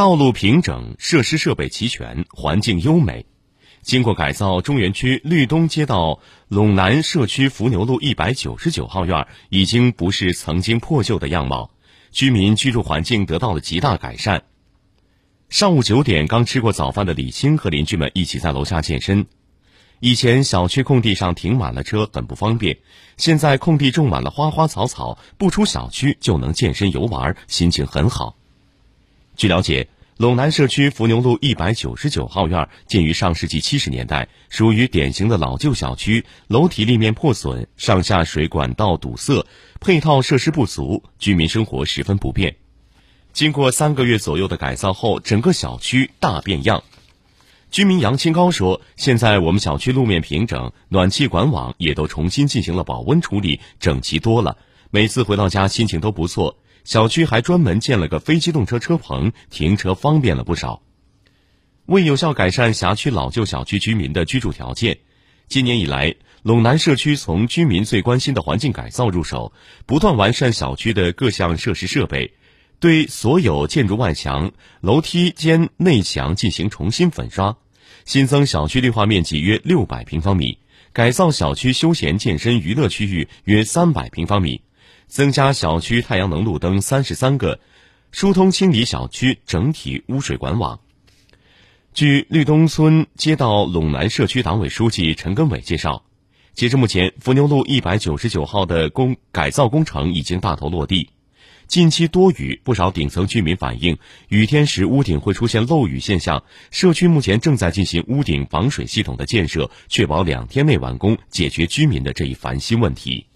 道路平整，设施设备齐全，环境优美。经过改造，中原区绿东街道陇南社区伏牛路一百九十九号院已经不是曾经破旧的样貌，居民居住环境得到了极大改善。上午九点，刚吃过早饭的李青和邻居们一起在楼下健身。以前小区空地上停满了车，很不方便。现在空地种满了花花草草，不出小区就能健身游玩，心情很好。据了解，陇南社区伏牛路一百九十九号院建于上世纪七十年代，属于典型的老旧小区，楼体立面破损，上下水管道堵塞，配套设施不足，居民生活十分不便。经过三个月左右的改造后，整个小区大变样。居民杨清高说：“现在我们小区路面平整，暖气管网也都重新进行了保温处理，整齐多了。每次回到家，心情都不错。小区还专门建了个非机动车车棚，停车方便了不少。为有效改善辖区老旧小区居民的居住条件，今年以来，陇南社区从居民最关心的环境改造入手，不断完善小区的各项设施设备。”对所有建筑外墙、楼梯间内墙进行重新粉刷，新增小区绿化面积约六百平方米，改造小区休闲健身娱乐区域约三百平方米，增加小区太阳能路灯三十三个，疏通清理小区整体污水管网。据绿东村街道陇南社区党委书记陈根伟介绍，截至目前，伏牛路一百九十九号的工改造工程已经大头落地。近期多雨，不少顶层居民反映，雨天时屋顶会出现漏雨现象。社区目前正在进行屋顶防水系统的建设，确保两天内完工，解决居民的这一烦心问题。